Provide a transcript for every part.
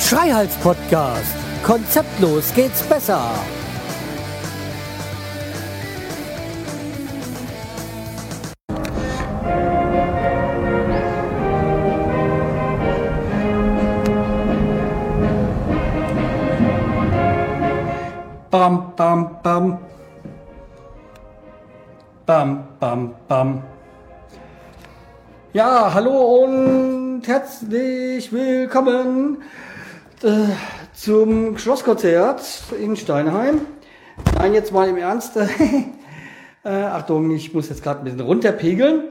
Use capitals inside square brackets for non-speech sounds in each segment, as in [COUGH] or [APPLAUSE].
Schreihals Podcast. Konzeptlos geht's besser. Bam, bam, bam. Ja, hallo und herzlich willkommen äh, zum Schlosskonzert in Steinheim. Nein, jetzt mal im Ernst. [LAUGHS] äh, Achtung, ich muss jetzt gerade ein bisschen runterpegeln.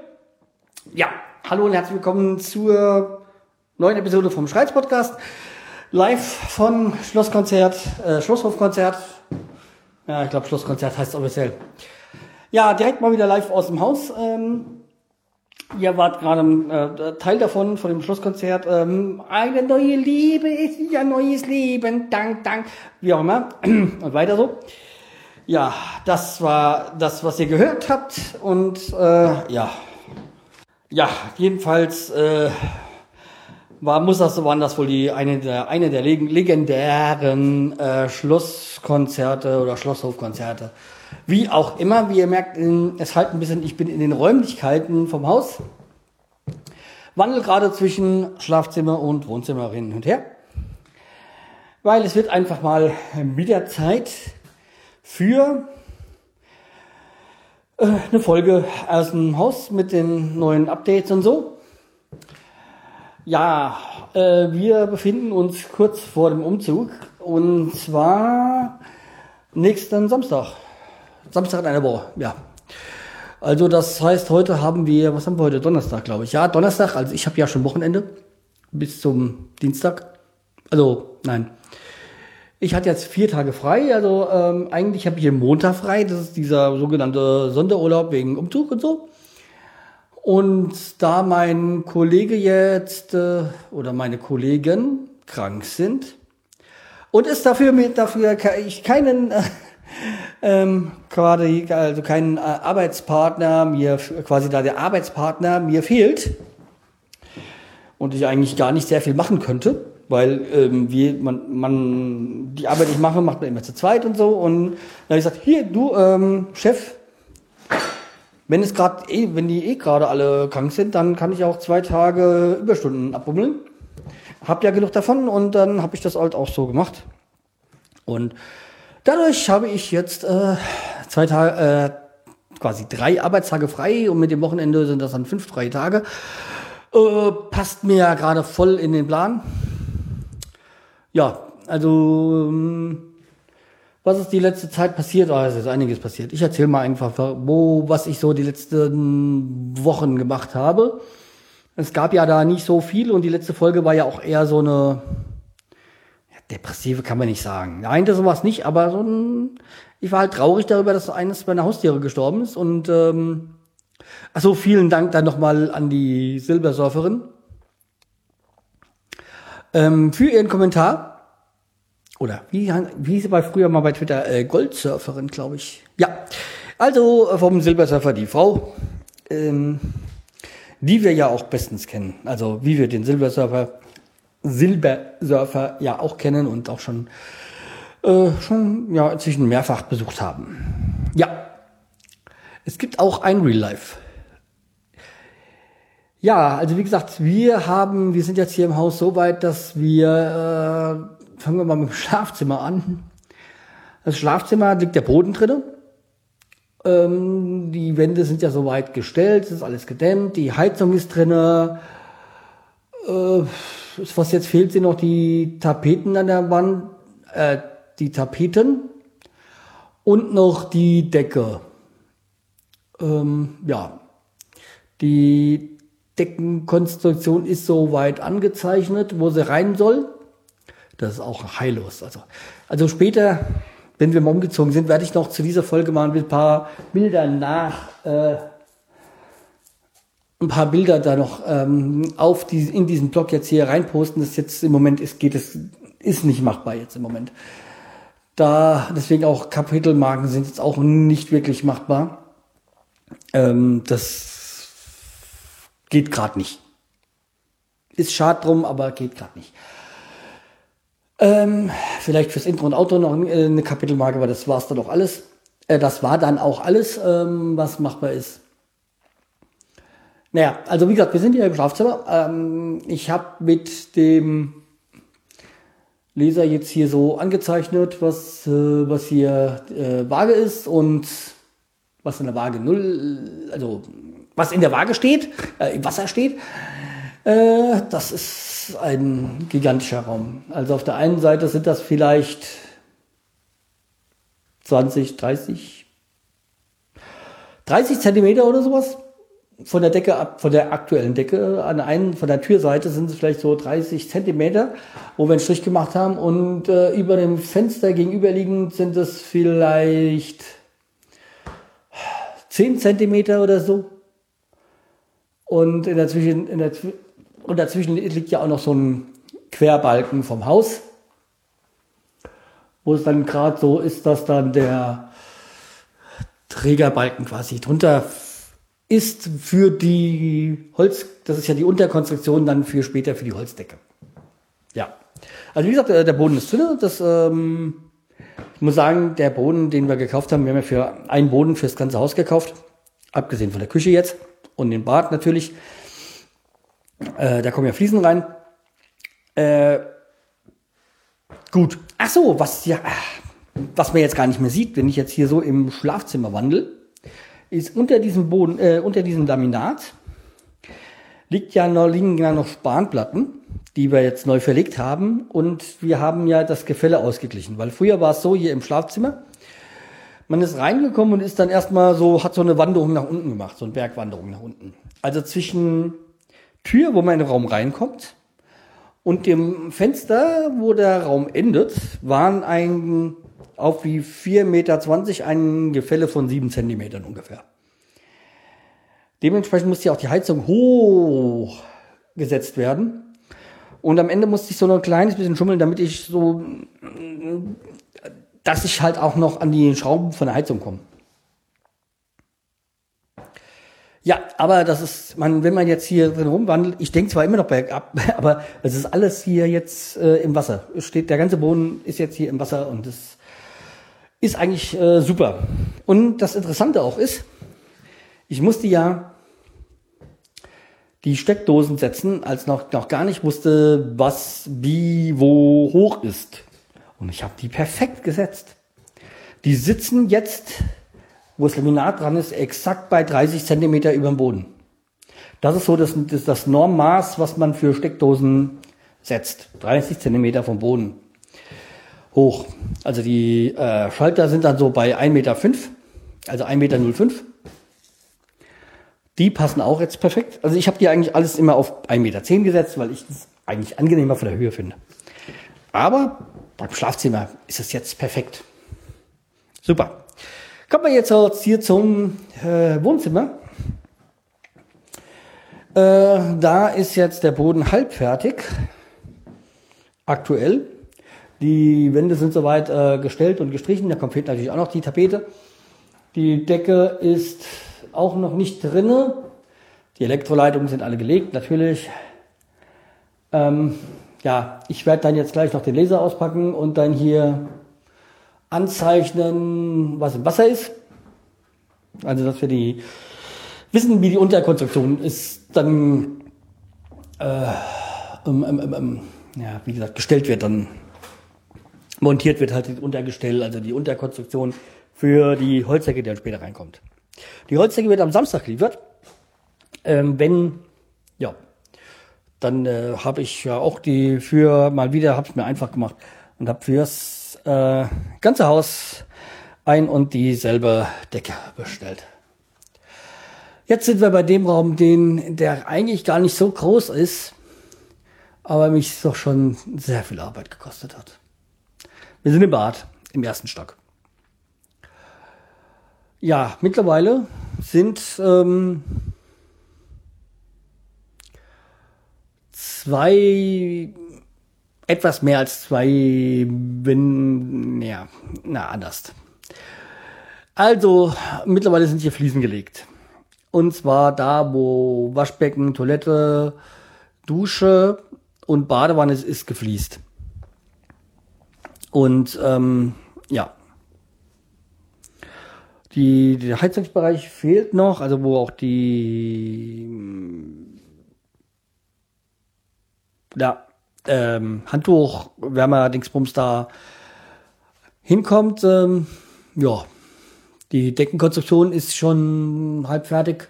Ja, hallo und herzlich willkommen zur neuen Episode vom Schreiz Podcast. Live von Schlosskonzert, äh, Schlosshofkonzert. Ja, ich glaube Schlosskonzert heißt offiziell. Ja, direkt mal wieder live aus dem Haus. Ähm, ihr wart gerade äh, Teil davon, von dem Schlusskonzert. Ähm, eine neue Liebe ist ja neues Leben. Dank, dank. Wie auch immer. Und [CLEARS THROAT] weiter so. Ja, das war das, was ihr gehört habt. Und äh, ja. Ja, jedenfalls äh, war, muss das, waren das wohl die eine der, eine der legendären äh, Schlusskonzerte oder Schlosshofkonzerte. Wie auch immer, wie ihr merkt, es halt ein bisschen, ich bin in den Räumlichkeiten vom Haus, wandel gerade zwischen Schlafzimmer und Wohnzimmer hin und her, weil es wird einfach mal wieder Zeit für äh, eine Folge aus dem Haus mit den neuen Updates und so. Ja, äh, wir befinden uns kurz vor dem Umzug und zwar nächsten Samstag. Samstag in einer Woche, ja. Also das heißt, heute haben wir, was haben wir heute? Donnerstag, glaube ich. Ja, Donnerstag, also ich habe ja schon Wochenende bis zum Dienstag. Also, nein. Ich hatte jetzt vier Tage frei, also ähm, eigentlich habe ich den Montag frei, das ist dieser sogenannte Sonderurlaub wegen Umzug und so. Und da mein Kollege jetzt äh, oder meine Kollegen krank sind und es dafür mit dafür ich keinen äh, [LAUGHS] ähm, quasi also keinen äh, Arbeitspartner mir quasi da der Arbeitspartner mir fehlt und ich eigentlich gar nicht sehr viel machen könnte, weil ähm, wie man, man die Arbeit, die ich mache, macht man immer zu zweit und so und dann habe ich gesagt, hier du ähm, Chef, wenn es gerade, eh, wenn die eh gerade alle krank sind, dann kann ich auch zwei Tage Überstunden abbummeln. Hab ja genug davon und dann habe ich das halt auch so gemacht. Und dadurch habe ich jetzt äh, zwei Tage, äh, quasi drei Arbeitstage frei und mit dem Wochenende sind das dann fünf freie Tage. Äh, passt mir ja gerade voll in den Plan. Ja, also ähm, was ist die letzte Zeit passiert? Oh, es ist einiges passiert. Ich erzähle mal einfach, wo, was ich so die letzten Wochen gemacht habe. Es gab ja da nicht so viel und die letzte Folge war ja auch eher so eine depressive, kann man nicht sagen. Nein, das war es nicht, aber so ein, ich war halt traurig darüber, dass eines meiner Haustiere gestorben ist und ähm, also vielen Dank dann nochmal an die Silbersurferin ähm, für ihren Kommentar oder wie, wie sie bei früher mal bei Twitter? Äh, Goldsurferin, glaube ich. Ja. Also äh, vom Silbersurfer die Frau, ähm, die wir ja auch bestens kennen. Also wie wir den Silbersurfer, Silbersurfer ja auch kennen und auch schon, äh, schon ja inzwischen mehrfach besucht haben. Ja. Es gibt auch ein Real Life. Ja, also wie gesagt, wir haben, wir sind jetzt hier im Haus so weit, dass wir äh, fangen wir mal mit dem Schlafzimmer an. Das Schlafzimmer liegt der Boden drinne. Ähm, die Wände sind ja soweit gestellt, es ist alles gedämmt, die Heizung ist drinne. Äh, was jetzt fehlt, sind noch die Tapeten an der Wand, äh, die Tapeten und noch die Decke. Ähm, ja, die Deckenkonstruktion ist soweit angezeichnet, wo sie rein soll. Das ist auch heillos. Also, also später, wenn wir mal umgezogen sind, werde ich noch zu dieser Folge mal ein paar Bilder nach, äh, ein paar Bilder da noch ähm, auf die, in diesen Blog jetzt hier reinposten. Das jetzt im Moment ist, geht es, ist nicht machbar jetzt im Moment. Da deswegen auch Kapitelmarken sind jetzt auch nicht wirklich machbar. Ähm, das geht gerade nicht. Ist schad drum, aber geht gerade nicht. Ähm, vielleicht fürs Intro und Outro noch eine Kapitelmarke, aber das war's dann auch alles. Äh, das war dann auch alles, ähm, was machbar ist. Naja, also wie gesagt, wir sind hier im Schlafzimmer. Ähm, ich habe mit dem Leser jetzt hier so angezeichnet, was, äh, was hier äh, Waage ist und was in der Waage null, also was in der Waage steht, äh, im Wasser steht. Äh, das ist ein gigantischer Raum. Also auf der einen Seite sind das vielleicht 20, 30, 30 Zentimeter oder sowas von der Decke ab, von der aktuellen Decke an einen, von der Türseite sind es vielleicht so 30 Zentimeter, wo wir einen Strich gemacht haben und äh, über dem Fenster gegenüberliegend sind es vielleicht 10 Zentimeter oder so. Und in der Zwischen, in der, und dazwischen liegt ja auch noch so ein Querbalken vom Haus, wo es dann gerade so ist, dass dann der Trägerbalken quasi drunter ist für die Holz, das ist ja die Unterkonstruktion dann für später für die Holzdecke. Ja. Also wie gesagt, äh, der Boden ist dünner. Das, ähm, ich muss sagen, der Boden, den wir gekauft haben, wir haben ja für einen Boden fürs ganze Haus gekauft. Abgesehen von der Küche jetzt und den Bad natürlich. Äh, da kommen ja Fliesen rein. Äh, gut. Ach so, was ja, was man jetzt gar nicht mehr sieht, wenn ich jetzt hier so im Schlafzimmer wandel ist unter diesem Boden, äh, unter diesem Laminat liegt ja noch, liegen ja noch Spanplatten, die wir jetzt neu verlegt haben. Und wir haben ja das Gefälle ausgeglichen, weil früher war es so hier im Schlafzimmer. Man ist reingekommen und ist dann erstmal so, hat so eine Wanderung nach unten gemacht, so eine Bergwanderung nach unten. Also zwischen Tür, wo man in den Raum reinkommt, und dem Fenster, wo der Raum endet, waren ein auf wie 4,20 Meter ein Gefälle von 7 Zentimetern ungefähr. Dementsprechend musste ja auch die Heizung hoch gesetzt werden. Und am Ende musste ich so noch ein kleines bisschen schummeln, damit ich so, dass ich halt auch noch an die Schrauben von der Heizung komme. Ja, aber das ist, man, wenn man jetzt hier drin rumwandelt, ich denke zwar immer noch bergab, [LAUGHS] aber es ist alles hier jetzt äh, im Wasser. Es steht, der ganze Boden ist jetzt hier im Wasser und das ist eigentlich äh, super. Und das Interessante auch ist, ich musste ja die Steckdosen setzen, als noch, noch gar nicht wusste, was wie wo hoch ist. Und ich habe die perfekt gesetzt. Die sitzen jetzt, wo das Laminat dran ist, exakt bei 30 Zentimeter über dem Boden. Das ist so das, das, das Normmaß, was man für Steckdosen setzt. 30 Zentimeter vom Boden hoch. Also die äh, Schalter sind dann so bei 1,5 Meter, also 1,05 Meter. Die passen auch jetzt perfekt. Also ich habe die eigentlich alles immer auf 1,10 Meter gesetzt, weil ich das eigentlich angenehmer von der Höhe finde. Aber beim Schlafzimmer ist es jetzt perfekt. Super. Kommen wir jetzt hier zum äh, Wohnzimmer. Äh, da ist jetzt der Boden halb fertig. Aktuell. Die Wände sind soweit äh, gestellt und gestrichen. Da kommt natürlich auch noch die Tapete. Die Decke ist auch noch nicht drinne. Die Elektroleitungen sind alle gelegt, natürlich. Ähm, ja, ich werde dann jetzt gleich noch den Laser auspacken und dann hier anzeichnen, was im Wasser ist. Also, dass wir die wissen, wie die Unterkonstruktion ist, dann äh, ähm, ähm, ähm, ja, wie gesagt, gestellt wird dann montiert wird halt das Untergestell, also die Unterkonstruktion für die Holzdecke, die dann später reinkommt. Die Holzdecke wird am Samstag geliefert. Ähm, wenn, ja, dann äh, habe ich ja auch die für mal wieder, habe es mir einfach gemacht und habe fürs äh, ganze Haus ein und dieselbe Decke bestellt. Jetzt sind wir bei dem Raum, den, der eigentlich gar nicht so groß ist, aber mich doch schon sehr viel Arbeit gekostet hat. Wir sind im Bad, im ersten Stock. Ja, mittlerweile sind ähm, zwei etwas mehr als zwei, wenn, ja, na, anders. Also, mittlerweile sind hier Fliesen gelegt. Und zwar da, wo Waschbecken, Toilette, Dusche und Badewanne ist, ist gefliest. Und ähm, ja. Die, der Heizungsbereich fehlt noch, also wo auch die ja, ähm, Handtuch, Wärmer, Dingsbums da hinkommt. Ähm, ja, die Deckenkonstruktion ist schon halb fertig.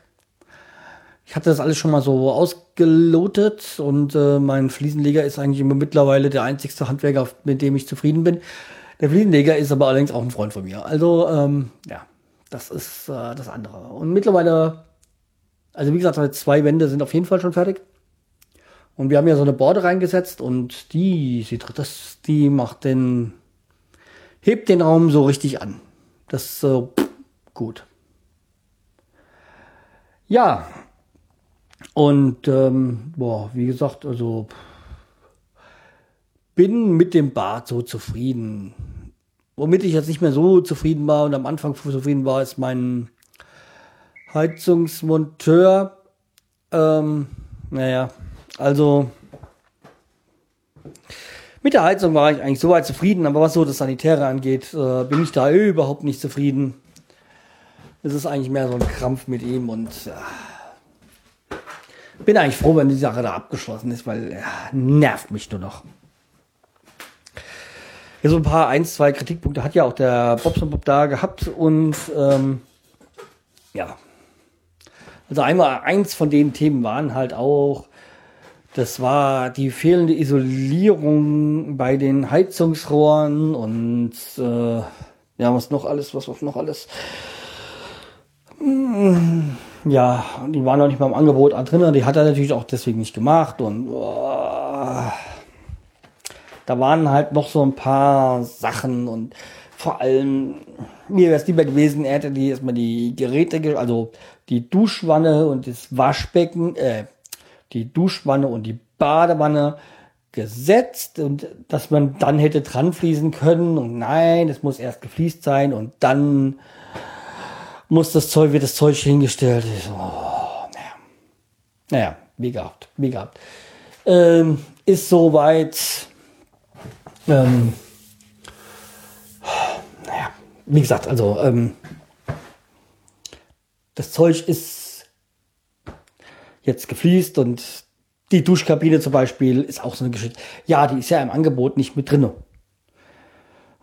Ich hatte das alles schon mal so ausgelotet und äh, mein Fliesenleger ist eigentlich immer mittlerweile der einzigste Handwerker, mit dem ich zufrieden bin. Der Fliesenleger ist aber allerdings auch ein Freund von mir. Also, ähm, ja, das ist äh, das andere. Und mittlerweile, also wie gesagt, zwei Wände sind auf jeden Fall schon fertig. Und wir haben ja so eine Borde reingesetzt und die, sie das, die macht den, hebt den Raum so richtig an. Das ist so gut. Ja. Und ähm, boah, wie gesagt, also bin mit dem Bad so zufrieden. Womit ich jetzt nicht mehr so zufrieden war und am Anfang zufrieden war, ist mein Heizungsmonteur. Ähm, naja, also mit der Heizung war ich eigentlich soweit zufrieden, aber was so das Sanitäre angeht, äh, bin ich da überhaupt nicht zufrieden. Es ist eigentlich mehr so ein Krampf mit ihm und äh, bin eigentlich froh, wenn die Sache da abgeschlossen ist, weil äh, nervt mich nur noch. Ja, so ein paar, eins, zwei Kritikpunkte hat ja auch der Bobson Bob da gehabt und ähm, ja. Also einmal eins von den Themen waren halt auch, das war die fehlende Isolierung bei den Heizungsrohren und äh, ja, was noch alles, was noch alles. Hm, ja, die waren noch nicht beim Angebot drin, die hat er natürlich auch deswegen nicht gemacht und oh, da waren halt noch so ein paar Sachen und vor allem mir wäre es lieber gewesen, er hätte die erstmal die Geräte, also die Duschwanne und das Waschbecken, äh, die Duschwanne und die Badewanne gesetzt und dass man dann hätte dran fließen können und nein, es muss erst gefliest sein und dann muss das Zeug, wird das Zeug hingestellt. So, oh, naja. naja, wie gehabt, wie gehabt. Ähm, ist soweit, ähm, naja, wie gesagt, also ähm, das Zeug ist jetzt gefliest und die Duschkabine zum Beispiel ist auch so eine Geschichte. Ja, die ist ja im Angebot nicht mit drinne.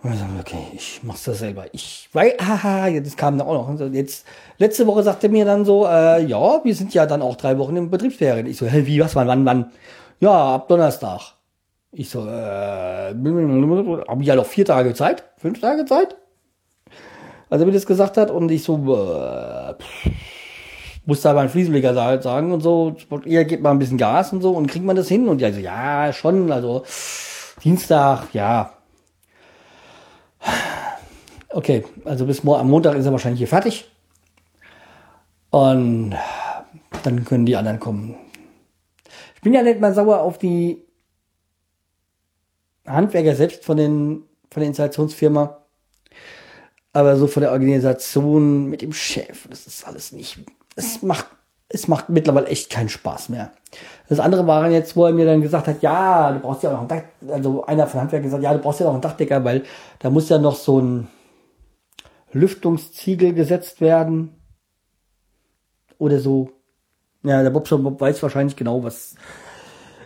Und wir sagen, okay, ich mach's das selber. Ich, weil, haha, jetzt kam da auch noch. Jetzt, letzte Woche sagte er mir dann so, äh, ja, wir sind ja dann auch drei Wochen im Betriebsferien. Ich so, hä, wie, was, wann, wann, wann? Ja, ab Donnerstag. Ich so, äh, habe ich ja noch vier Tage Zeit? Fünf Tage Zeit? Also, wie das gesagt hat, und ich so, äh, pff, muss da beim Fliesenleger sagen und so, ihr gebt mal ein bisschen Gas und so und kriegt man das hin? Und ja, so, ja, schon, also Dienstag, ja. Okay, also bis am Montag ist er wahrscheinlich hier fertig. Und dann können die anderen kommen. Ich bin ja nicht mal sauer auf die Handwerker selbst von den von der Installationsfirma. Aber so von der Organisation mit dem Chef, das ist alles nicht es macht, es macht mittlerweile echt keinen Spaß mehr. Das andere war jetzt, wo er mir dann gesagt hat, ja, du brauchst ja auch noch ein Dach, also einer von Handwerk gesagt, ja, du brauchst ja noch einen Dachdecker, weil da muss ja noch so ein Lüftungsziegel gesetzt werden. Oder so. Ja, der Bob Bob weiß wahrscheinlich genau, was,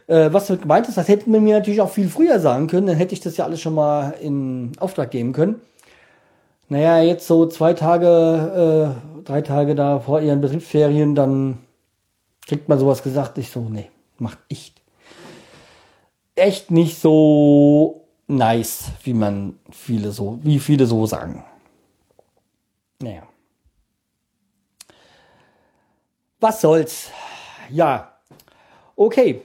äh, was damit gemeint ist. Das hätten wir mir natürlich auch viel früher sagen können, dann hätte ich das ja alles schon mal in Auftrag geben können. Naja, jetzt so zwei Tage, äh, drei Tage da vor ihren Betriebsferien, dann kriegt man sowas gesagt. Ich so, nee, macht echt, echt nicht so nice, wie man viele so, wie viele so sagen. Naja. Was soll's? Ja. Okay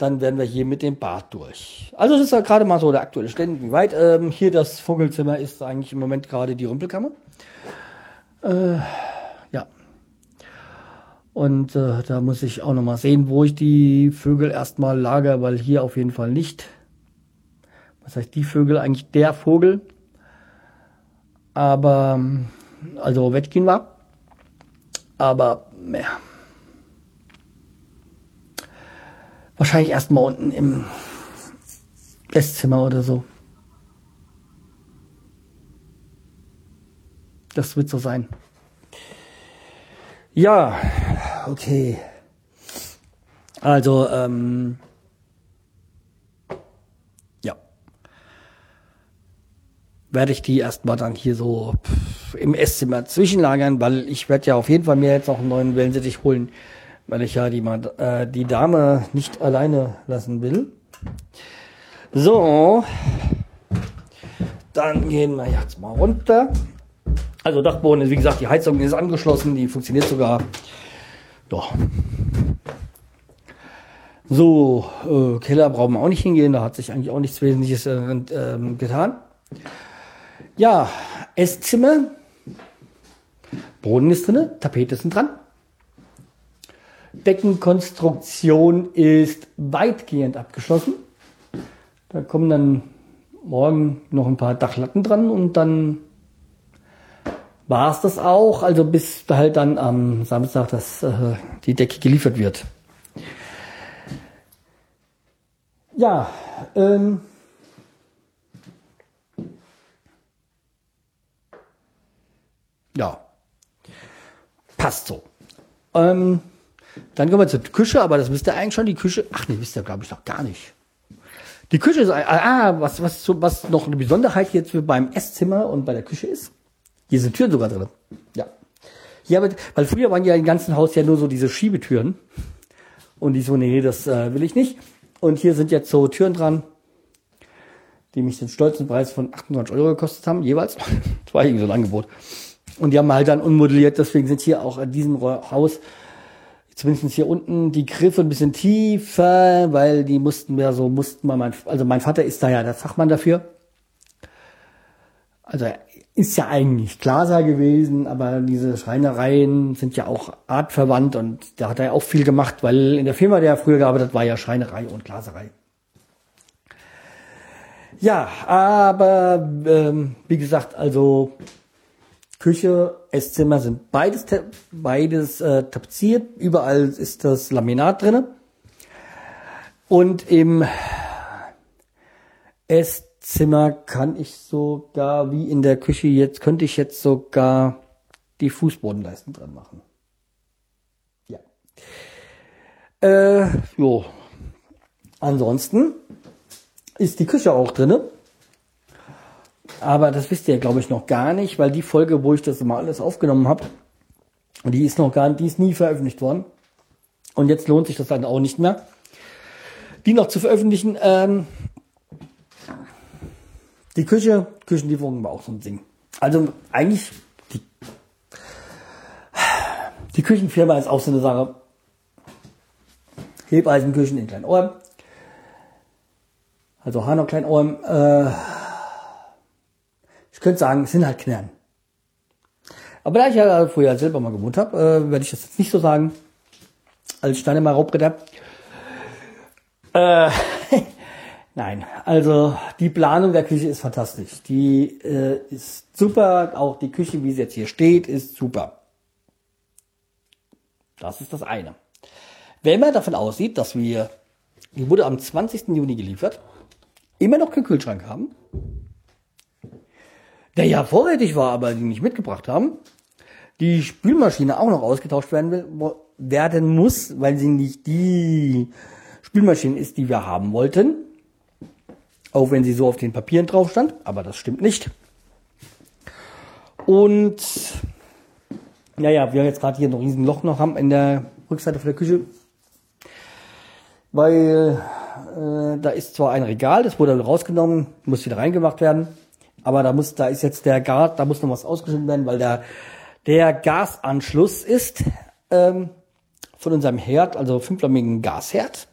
dann werden wir hier mit dem Bad durch. Also das ist ja gerade mal so der aktuelle Stand. Wie weit ähm, hier das Vogelzimmer ist eigentlich im Moment gerade die Rümpelkammer. Äh, ja. Und äh, da muss ich auch nochmal sehen, wo ich die Vögel erstmal lager, weil hier auf jeden Fall nicht. Was heißt die Vögel? Eigentlich der Vogel. Aber, also Wettkin war. Aber, ja. Wahrscheinlich erstmal unten im Esszimmer oder so. Das wird so sein. Ja, okay. Also, ähm, Werde ich die erstmal dann hier so im Esszimmer zwischenlagern, weil ich werde ja auf jeden Fall mir jetzt noch einen neuen Wellensittich holen, weil ich ja die, äh, die Dame nicht alleine lassen will. So, dann gehen wir jetzt mal runter. Also Dachboden ist, wie gesagt, die Heizung ist angeschlossen, die funktioniert sogar. Doch. So, äh, Keller brauchen wir auch nicht hingehen, da hat sich eigentlich auch nichts Wesentliches äh, äh, getan. Ja, Esszimmer. Boden ist drin, Tapete sind dran. Deckenkonstruktion ist weitgehend abgeschlossen. Da kommen dann morgen noch ein paar Dachlatten dran und dann war es das auch, also bis halt dann am Samstag dass äh, die Decke geliefert wird. Ja, ähm, ja, passt so. Ähm, dann kommen wir zur Küche, aber das wisst ihr eigentlich schon, die Küche, ach nee, wisst ihr glaube ich noch gar nicht. Die Küche ist, ah, was, was, was noch eine Besonderheit jetzt beim Esszimmer und bei der Küche ist, hier sind Türen sogar drin. Ja. Hier, weil früher waren ja im ganzen Haus ja nur so diese Schiebetüren. Und die so, nee, das äh, will ich nicht. Und hier sind jetzt so Türen dran, die mich den stolzen Preis von 98 Euro gekostet haben, jeweils. [LAUGHS] das war irgendwie so ein Angebot. Und die haben halt dann unmodelliert, deswegen sind hier auch in diesem Haus, zumindest hier unten, die Griffe ein bisschen tiefer, weil die mussten wir so, mussten wir, mein, also mein Vater ist da ja der Fachmann dafür. Also ist ja eigentlich Glaser gewesen, aber diese Schreinereien sind ja auch artverwandt und da hat er ja auch viel gemacht, weil in der Firma, der er früher gearbeitet hat, war ja Schreinerei und Glaserei. Ja, aber ähm, wie gesagt, also Küche, Esszimmer sind beides beides äh, tapeziert, überall ist das Laminat drinne und im Ess Zimmer kann ich sogar, wie in der Küche jetzt, könnte ich jetzt sogar die Fußbodenleisten dran machen. Ja. Äh, jo. Ansonsten ist die Küche auch drinne. Aber das wisst ihr, glaube ich, noch gar nicht, weil die Folge, wo ich das mal alles aufgenommen habe, die ist noch gar nicht, die ist nie veröffentlicht worden. Und jetzt lohnt sich das dann auch nicht mehr, die noch zu veröffentlichen. Ähm, die Küche, Küchenlieferung war auch so ein Ding. Also eigentlich, die, die Küchenfirma ist auch so eine Sache. Hebeisenküchen in Kleinohren. Also Hanau Kleinohren. Äh, ich könnte sagen, es sind halt Knern. Aber da ich ja vorher selber mal gewohnt habe, äh, werde ich das jetzt nicht so sagen. Als Steinemer Raubritter. Äh, [LAUGHS] Nein, also die Planung der Küche ist fantastisch. Die äh, ist super. Auch die Küche, wie sie jetzt hier steht, ist super. Das ist das eine. Wenn man davon aussieht, dass wir, die wurde am 20. Juni geliefert, immer noch keinen Kühlschrank haben, der ja vorrätig war, aber die nicht mitgebracht haben, die Spülmaschine auch noch ausgetauscht werden, will, werden muss, weil sie nicht die Spülmaschine ist, die wir haben wollten, auch wenn sie so auf den Papieren drauf stand, aber das stimmt nicht. Und naja, wir jetzt gerade hier ein riesen Loch noch haben in der Rückseite von der Küche, weil äh, da ist zwar ein Regal, das wurde rausgenommen, muss wieder reingemacht werden, aber da muss, da ist jetzt der Gas, da muss noch was ausgeschnitten werden, weil der der Gasanschluss ist ähm, von unserem Herd, also fünfflammigen Gasherd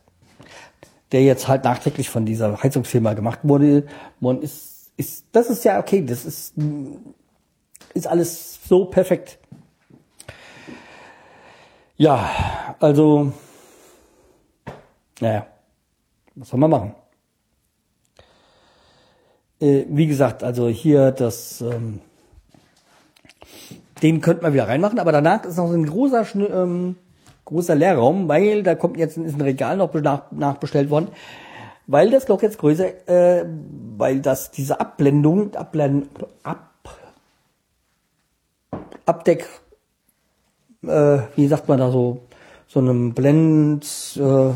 der jetzt halt nachträglich von dieser Heizungsfirma gemacht wurde, man ist, ist, das ist ja okay, das ist, ist alles so perfekt. Ja, also, naja, was soll man machen? Äh, wie gesagt, also hier das, ähm, den könnte man wieder reinmachen, aber danach ist noch so ein großer, ähm, großer Leerraum, weil da kommt jetzt ist ein Regal noch nach, nachbestellt worden, weil das Loch jetzt größer, äh, weil das diese Abblendung, Abblend, ab, Abdeck, äh, wie sagt man da so, so einem Blend, äh,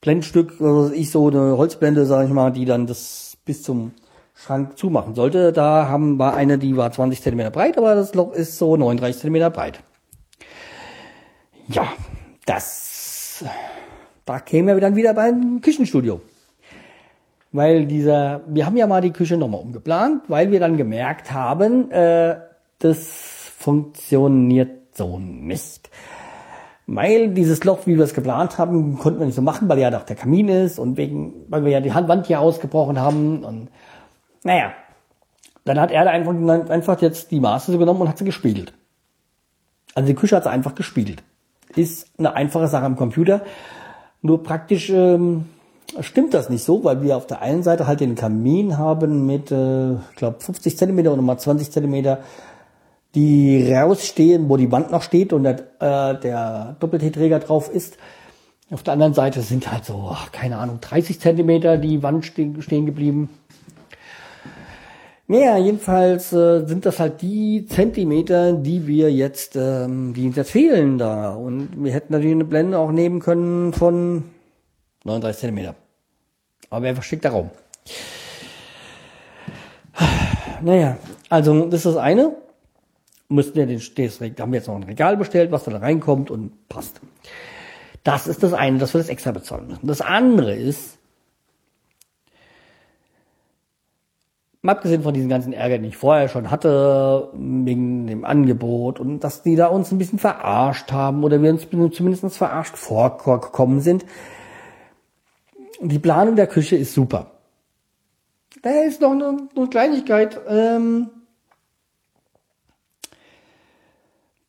Blendstück, also ich so eine Holzblende, sage ich mal, die dann das bis zum Schrank zumachen sollte. Da haben war eine, die war 20 cm breit, aber das Loch ist so 39 cm breit. Ja, das, da kämen wir dann wieder beim Küchenstudio. Weil dieser, wir haben ja mal die Küche nochmal umgeplant, weil wir dann gemerkt haben, äh, das funktioniert so nicht. Weil dieses Loch, wie wir es geplant haben, konnten wir nicht so machen, weil ja doch der Kamin ist und wegen, weil wir ja die Handwand hier ausgebrochen haben und naja. Dann hat er einfach, einfach jetzt die Maße so genommen und hat sie gespiegelt. Also die Küche hat sie einfach gespiegelt. Ist eine einfache Sache am Computer. Nur praktisch ähm, stimmt das nicht so, weil wir auf der einen Seite halt den Kamin haben mit, äh, ich glaube, 50 Zentimeter und nochmal 20 Zentimeter die rausstehen, wo die Wand noch steht und der, äh, der Doppelträger drauf ist. Auf der anderen Seite sind halt so, keine Ahnung, 30 Zentimeter die Wand stehen, stehen geblieben. Naja, jedenfalls äh, sind das halt die Zentimeter, die wir jetzt, ähm, die uns jetzt fehlen da. Und wir hätten natürlich eine Blende auch nehmen können von 39 Zentimeter. Aber wer verschickt der Raum? Naja, also das ist das eine müssten wir den, das, da haben wir jetzt noch ein Regal bestellt, was da reinkommt und passt. Das ist das eine, dass wir das extra bezahlen müssen. Das andere ist, mal abgesehen von diesen ganzen Ärger, den ich vorher schon hatte, wegen dem Angebot und dass die da uns ein bisschen verarscht haben oder wir uns zumindest verarscht vorgekommen sind. Die Planung der Küche ist super. Da ist noch eine, eine Kleinigkeit. Ähm,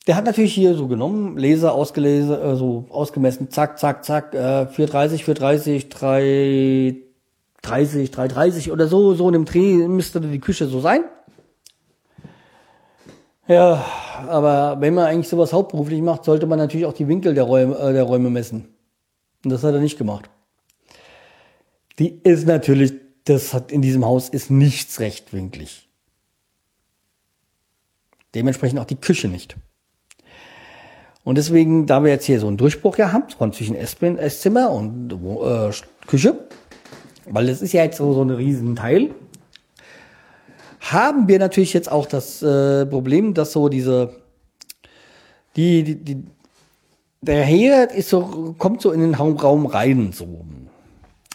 Der hat natürlich hier so genommen, Laser ausgelesen, äh, so ausgemessen, zack, zack, zack, äh, 430, 430, 330, 330 oder so, so in dem Dreh müsste die Küche so sein. Ja, aber wenn man eigentlich sowas hauptberuflich macht, sollte man natürlich auch die Winkel der Räume, äh, der Räume messen. Und das hat er nicht gemacht. Die ist natürlich, das hat in diesem Haus ist nichts rechtwinklig. Dementsprechend auch die Küche nicht. Und deswegen, da wir jetzt hier so einen Durchbruch ja haben, von zwischen Esszimmer und äh, Küche, weil das ist ja jetzt so, so ein Riesenteil, haben wir natürlich jetzt auch das äh, Problem, dass so diese, die, die, die der Herd ist so, kommt so in den Raum rein, so.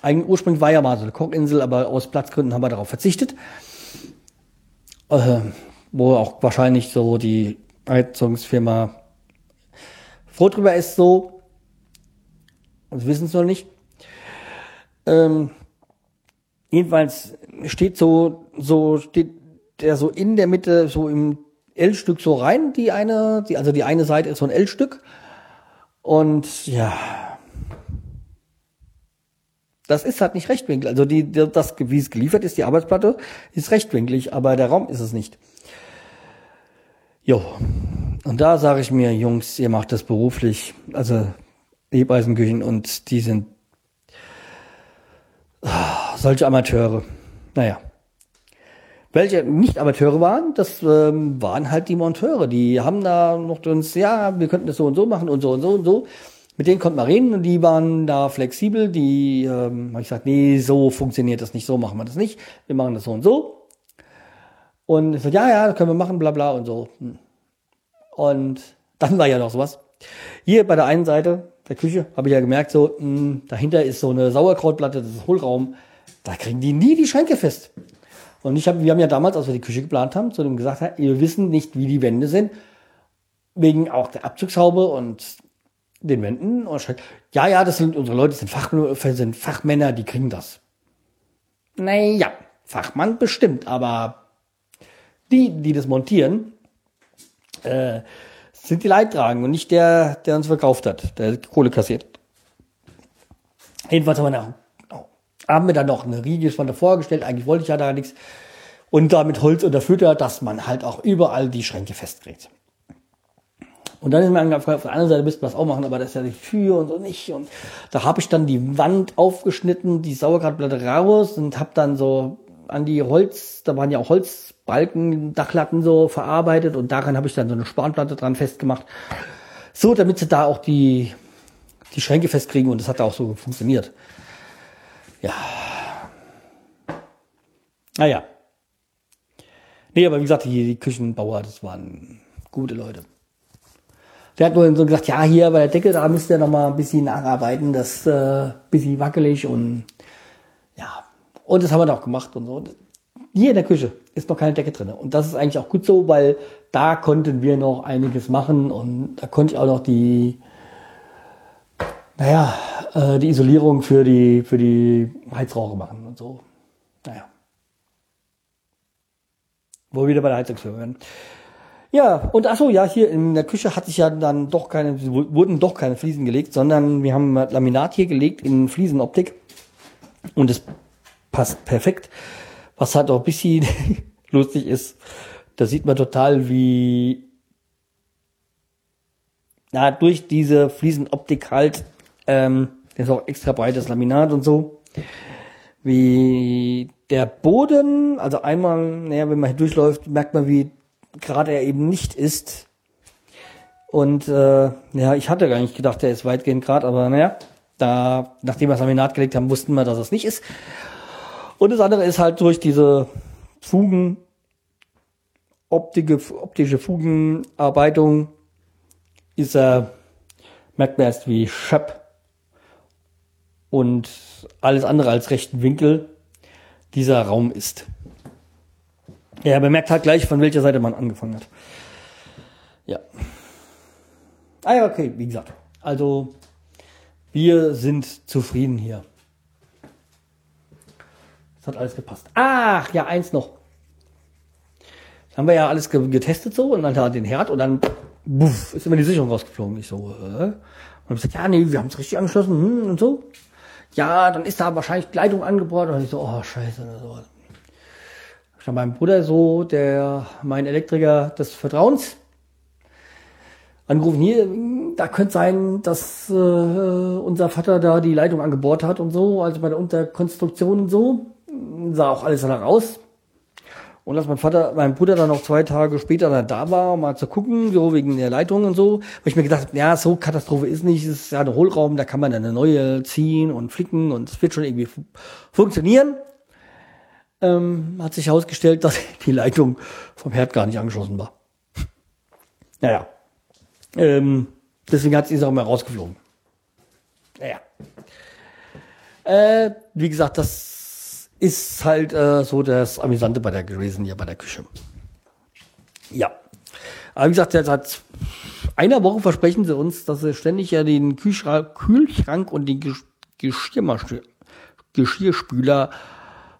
Eigentlich ursprünglich war ja mal so eine Kochinsel, aber aus Platzgründen haben wir darauf verzichtet. Äh, wo auch wahrscheinlich so die Heizungsfirma Froh drüber ist so, wir wissen es noch nicht. Ähm, jedenfalls steht so, so steht der so in der Mitte, so im L-Stück so rein, die eine, die, also die eine Seite ist so ein L-Stück. Und ja, das ist halt nicht rechtwinklig. Also die, das, wie es geliefert ist, die Arbeitsplatte, ist rechtwinklig, aber der Raum ist es nicht. Jo. Und da sage ich mir, Jungs, ihr macht das beruflich, also Lebeisenküchen und die sind oh, solche Amateure. Naja. Welche nicht Amateure waren, das ähm, waren halt die Monteure. Die haben da noch uns, ja, wir könnten das so und so machen und so und so und so. Mit denen konnte man reden und die waren da flexibel. Die ähm, habe ich gesagt, nee, so funktioniert das nicht, so machen wir das nicht. Wir machen das so und so. Und ich so, ja, ja, können wir machen, bla bla und so. Hm. Und dann war ja noch sowas. Hier bei der einen Seite der Küche habe ich ja gemerkt, so mh, hm, dahinter ist so eine Sauerkrautplatte, das ist Hohlraum. Da kriegen die nie die Schränke fest. Und ich habe, wir haben ja damals, als wir die Küche geplant haben, zu dem gesagt, wir wissen nicht, wie die Wände sind, wegen auch der Abzugshaube und den Wänden. Und schreibt, ja, ja, das sind unsere Leute, das sind, Fach, sind Fachmänner, die kriegen das. Naja, Fachmann bestimmt, aber die, die das montieren, äh, sind die Leidtragenden und nicht der, der uns verkauft hat, der Kohle kassiert. Jedenfalls haben wir, nach, haben wir dann noch eine Riegelspanne vorgestellt. Eigentlich wollte ich ja da nichts. Und damit Holz unterfüttert, dass man halt auch überall die Schränke festkriegt. Und dann ist mir angefallen, auf der anderen Seite müsste man das auch machen, aber das ist ja die Tür und so nicht. Und da habe ich dann die Wand aufgeschnitten, die Sauerkrautplatte raus und habe dann so an die Holz, da waren ja auch Holzbalken, Dachlatten so verarbeitet und daran habe ich dann so eine Spanplatte dran festgemacht. So, damit sie da auch die, die Schränke festkriegen und das hat auch so funktioniert. Ja. Naja. Nee, aber wie gesagt, die, die Küchenbauer, das waren gute Leute. Der hat nur so gesagt, ja, hier bei der Decke, da müsst ihr noch mal ein bisschen nacharbeiten, das äh, bisschen wackelig und ja. Und das haben wir dann auch gemacht und so. Hier in der Küche ist noch keine Decke drin. Und das ist eigentlich auch gut so, weil da konnten wir noch einiges machen und da konnte ich auch noch die, naja, äh, die Isolierung für die, für die Heizrohre machen und so. Naja. Wo wir wieder bei der Heizungsführung werden. Ja, und ach so, ja, hier in der Küche hatte ich ja dann doch keine, wurden doch keine Fliesen gelegt, sondern wir haben Laminat hier gelegt in Fliesenoptik. Und es passt perfekt. Was halt auch ein bisschen [LAUGHS] lustig ist, da sieht man total, wie na, durch diese Fliesenoptik halt, ähm, das ist auch extra breites Laminat und so, wie der Boden, also einmal, naja, wenn man hier durchläuft, merkt man, wie gerade er eben nicht ist. Und äh, ja, ich hatte gar nicht gedacht, der ist weitgehend gerade, aber naja, da, nachdem wir das Laminat gelegt haben, wussten wir, dass es nicht ist. Und das andere ist halt durch diese Fugen, optische, optische Fugenarbeitung, ist er, merkt man erst wie Schöpp und alles andere als rechten Winkel dieser Raum ist. Ja, man merkt halt gleich, von welcher Seite man angefangen hat. Ja. Ah ja, okay, wie gesagt. Also, wir sind zufrieden hier. Das hat alles gepasst. Ach, ja, eins noch. Dann haben wir ja alles getestet so und dann hat den Herd und dann buff, ist immer die Sicherung rausgeflogen. Ich so, äh? Und ich gesagt, ja, nee, wir haben es richtig angeschlossen hm, und so. Ja, dann ist da wahrscheinlich Leitung angebohrt und ich so, oh, scheiße. Und so dann mein Bruder so, der, mein Elektriker des Vertrauens, angerufen, hier, da könnte sein, dass äh, unser Vater da die Leitung angebohrt hat und so, also bei der Unterkonstruktion und so, sah auch alles danach aus. Und als mein Vater, mein Bruder dann noch zwei Tage später dann da war, um mal zu gucken, so wegen der Leitung und so, habe ich mir gedacht, ja, so Katastrophe ist nicht, es ist ja ein Hohlraum, da kann man dann eine neue ziehen und flicken und es wird schon irgendwie funktionieren ähm, hat sich herausgestellt, [LAUGHS] dass die Leitung vom Herd gar nicht angeschlossen war. [LAUGHS] Naja. Ähm, deswegen hat sie es auch mal rausgeflogen. Naja. Äh, wie gesagt, das ist halt äh, so das Amüsante bei der gewesen hier bei der Küche. Ja. Aber wie gesagt, seit einer Woche versprechen sie uns, dass sie ständig ja den Kühlschrank, und den Geschirrspüler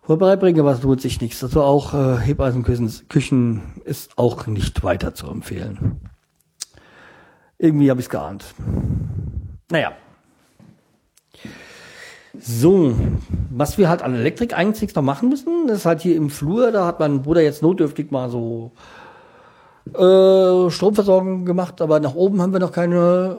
vorbeibringen, aber es tut sich nichts. Also auch äh, Hebeisenküchen ist auch nicht weiter zu empfehlen. Irgendwie habe ich es geahnt. Naja. So, was wir halt an Elektrik eigentlich noch machen müssen, ist halt hier im Flur, da hat mein Bruder jetzt notdürftig mal so äh, Stromversorgung gemacht, aber nach oben haben wir noch keine,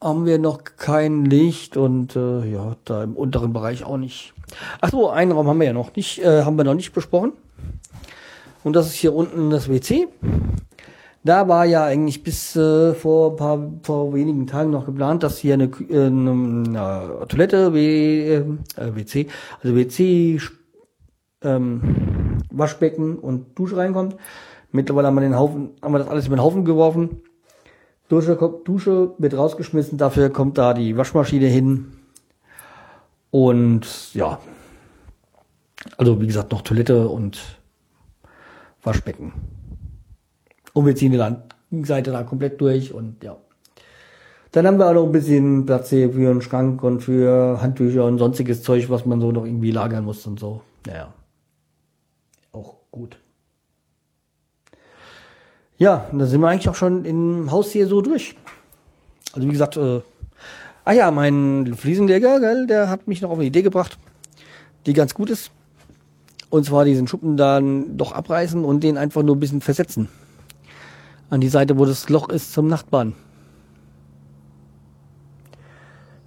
haben wir noch kein Licht und äh, ja, da im unteren Bereich auch nicht. Ach so, einen Raum haben wir ja noch nicht, äh, haben wir noch nicht besprochen. Und das ist hier unten das WC. Da war ja eigentlich bis äh, vor paar, vor wenigen Tagen noch geplant, dass hier eine, äh, eine, eine Toilette, w, äh, WC, also WC, ähm, Waschbecken und Dusche reinkommt. Mittlerweile haben wir den Haufen, haben wir das alles über den Haufen geworfen. Dusche, Dusche wird rausgeschmissen, dafür kommt da die Waschmaschine hin und ja, also wie gesagt, noch Toilette und Waschbecken. Und wir ziehen die Seite da komplett durch und ja. Dann haben wir auch noch ein bisschen Platz hier für einen Schrank und für Handtücher und sonstiges Zeug, was man so noch irgendwie lagern muss und so. Naja. Auch gut. Ja, da sind wir eigentlich auch schon im Haus hier so durch. Also wie gesagt, äh, ah ja, mein Fliesenleger, gell, der hat mich noch auf eine Idee gebracht, die ganz gut ist. Und zwar diesen Schuppen dann doch abreißen und den einfach nur ein bisschen versetzen. An die Seite, wo das Loch ist zum Nachbarn.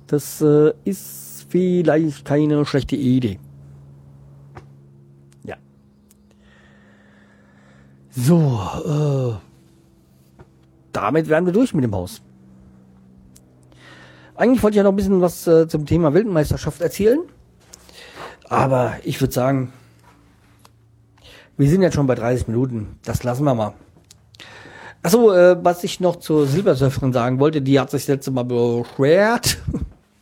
Das äh, ist vielleicht keine schlechte Idee. Ja. So, äh, damit wären wir durch mit dem Haus. Eigentlich wollte ich ja noch ein bisschen was äh, zum Thema Weltmeisterschaft erzählen. Aber ich würde sagen, wir sind jetzt schon bei 30 Minuten. Das lassen wir mal. Achso, äh, was ich noch zur Silbersurferin sagen wollte, die hat sich letzte Mal beschwert.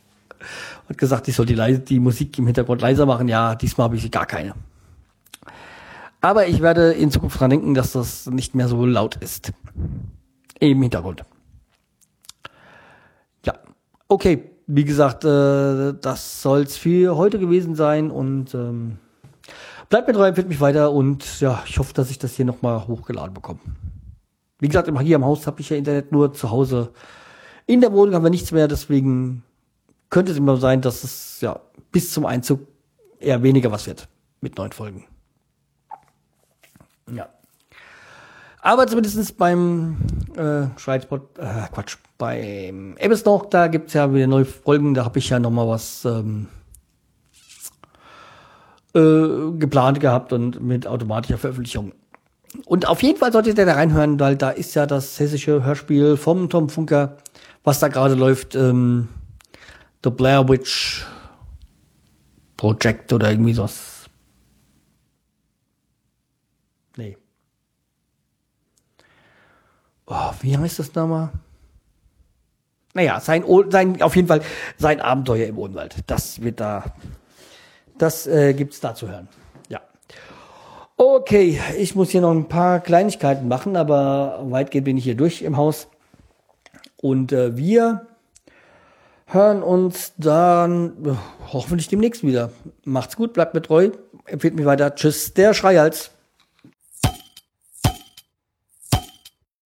[LAUGHS] hat gesagt, ich soll die, leise, die Musik im Hintergrund leiser machen. Ja, diesmal habe ich gar keine. Aber ich werde in Zukunft dran denken, dass das nicht mehr so laut ist. Im Hintergrund. Ja, okay. Wie gesagt, äh, das soll's für heute gewesen sein und ähm, bleibt mir treu, empfiehlt mich weiter und ja, ich hoffe, dass ich das hier nochmal hochgeladen bekomme. Wie gesagt, hier im Haus habe ich ja Internet nur zu Hause. In der Wohnung haben wir nichts mehr, deswegen könnte es immer sein, dass es ja bis zum Einzug eher weniger was wird mit neuen Folgen. Ja. Aber zumindest beim äh, Schreibspot, äh, Quatsch, beim Ebbesdorf, da gibt's ja wieder neue Folgen, da habe ich ja noch mal was ähm, äh, geplant gehabt und mit automatischer Veröffentlichung. Und auf jeden Fall solltet ihr da reinhören, weil da ist ja das hessische Hörspiel vom Tom Funker, was da gerade läuft, ähm, The Blair Witch Project oder irgendwie sowas. Nee. Oh, wie heißt das nochmal? Naja, sein, sein, auf jeden Fall sein Abenteuer im Odenwald. Das wird da, das äh, gibt's da zu hören. Okay, ich muss hier noch ein paar Kleinigkeiten machen, aber weitgehend bin ich hier durch im Haus. Und äh, wir hören uns dann äh, hoffentlich demnächst wieder. Macht's gut, bleibt mir treu, empfehlt mich weiter. Tschüss, der Schreihals.